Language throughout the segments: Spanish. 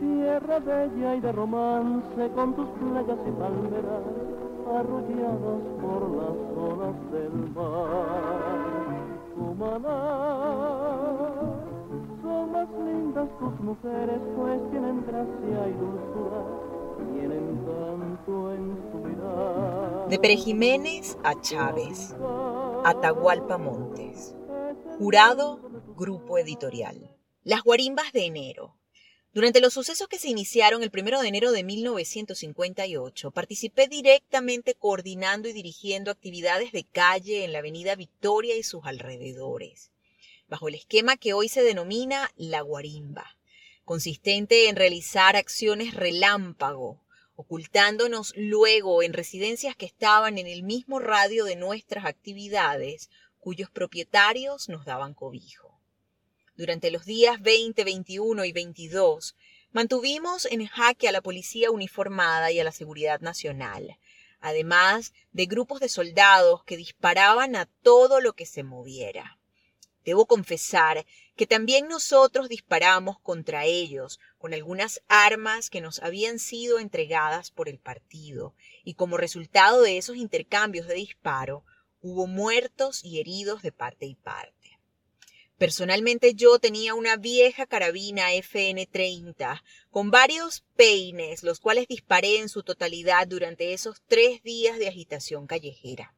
vida bella y de romance con tus playas y palmeras arrolladas por las olas del mar. Cumaná, son más lindas tus mujeres, pues tienen gracia y dulzura, tienen tanto en su mirar. De Pere Jiménez a Chávez, Atahualpa Montes. Jurado, Grupo Editorial. Las guarimbas de enero. Durante los sucesos que se iniciaron el 1 de enero de 1958, participé directamente coordinando y dirigiendo actividades de calle en la Avenida Victoria y sus alrededores, bajo el esquema que hoy se denomina la guarimba, consistente en realizar acciones relámpago, ocultándonos luego en residencias que estaban en el mismo radio de nuestras actividades, cuyos propietarios nos daban cobijo. Durante los días 20, 21 y 22, mantuvimos en jaque a la policía uniformada y a la seguridad nacional, además de grupos de soldados que disparaban a todo lo que se moviera. Debo confesar que también nosotros disparamos contra ellos con algunas armas que nos habían sido entregadas por el partido, y como resultado de esos intercambios de disparo, hubo muertos y heridos de parte y parte. Personalmente yo tenía una vieja carabina FN-30 con varios peines, los cuales disparé en su totalidad durante esos tres días de agitación callejera.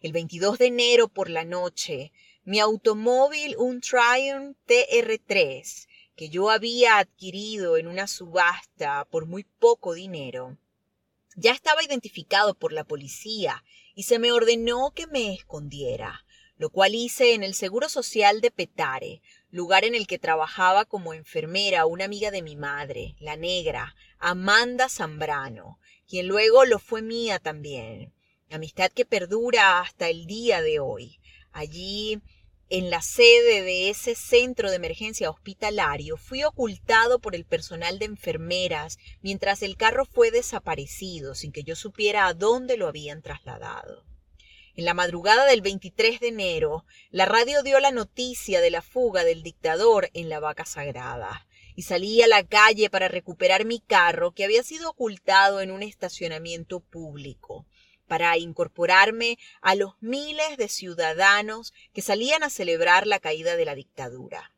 El 22 de enero por la noche, mi automóvil, un Triumph TR3, que yo había adquirido en una subasta por muy poco dinero, ya estaba identificado por la policía y se me ordenó que me escondiera lo cual hice en el Seguro Social de Petare, lugar en el que trabajaba como enfermera una amiga de mi madre, la negra, Amanda Zambrano, quien luego lo fue mía también. Amistad que perdura hasta el día de hoy. Allí, en la sede de ese centro de emergencia hospitalario, fui ocultado por el personal de enfermeras mientras el carro fue desaparecido sin que yo supiera a dónde lo habían trasladado. En la madrugada del 23 de enero, la radio dio la noticia de la fuga del dictador en la vaca sagrada, y salí a la calle para recuperar mi carro que había sido ocultado en un estacionamiento público, para incorporarme a los miles de ciudadanos que salían a celebrar la caída de la dictadura.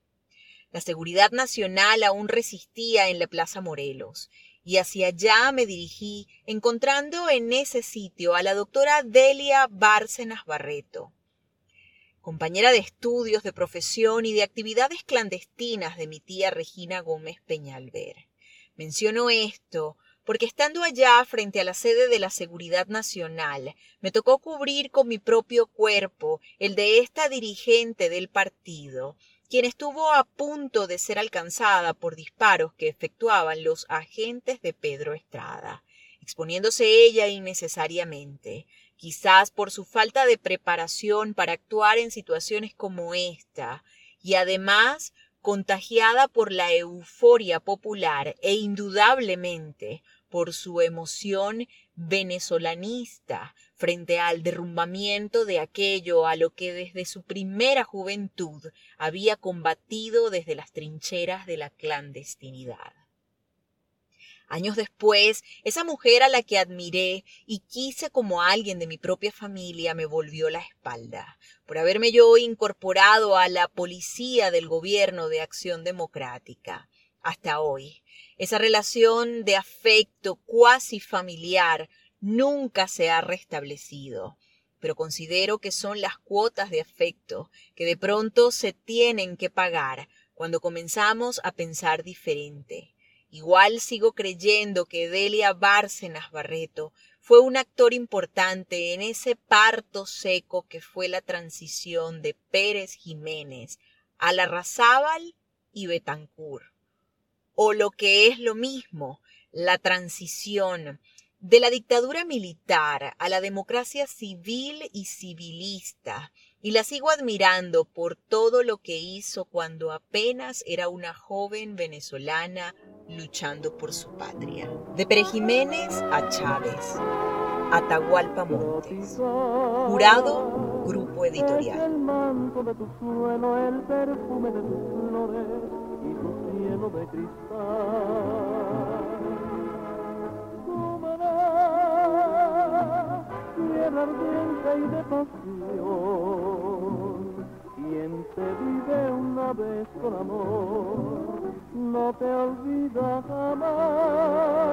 La seguridad nacional aún resistía en la Plaza Morelos, y hacia allá me dirigí, encontrando en ese sitio a la doctora Delia Bárcenas Barreto, compañera de estudios, de profesión y de actividades clandestinas de mi tía Regina Gómez Peñalver. Menciono esto porque estando allá frente a la sede de la Seguridad Nacional, me tocó cubrir con mi propio cuerpo el de esta dirigente del partido, quien estuvo a punto de ser alcanzada por disparos que efectuaban los agentes de Pedro Estrada, exponiéndose ella innecesariamente, quizás por su falta de preparación para actuar en situaciones como esta, y además contagiada por la euforia popular e indudablemente por su emoción venezolanista frente al derrumbamiento de aquello a lo que desde su primera juventud había combatido desde las trincheras de la clandestinidad. Años después, esa mujer a la que admiré y quise como alguien de mi propia familia me volvió la espalda, por haberme yo incorporado a la policía del gobierno de acción democrática. Hasta hoy, esa relación de afecto cuasi familiar nunca se ha restablecido, pero considero que son las cuotas de afecto que de pronto se tienen que pagar cuando comenzamos a pensar diferente. Igual sigo creyendo que Delia Bárcenas Barreto fue un actor importante en ese parto seco que fue la transición de Pérez Jiménez a Larrazábal y Betancourt o lo que es lo mismo, la transición de la dictadura militar a la democracia civil y civilista, y la sigo admirando por todo lo que hizo cuando apenas era una joven venezolana luchando por su patria. De Pere Jiménez a Chávez, Atahualpa Montes, jurado, grupo editorial y tu cielo de cristal. Tomará tierra ardiente y de pasión. Quien te vive una vez con amor, no te olvida jamás.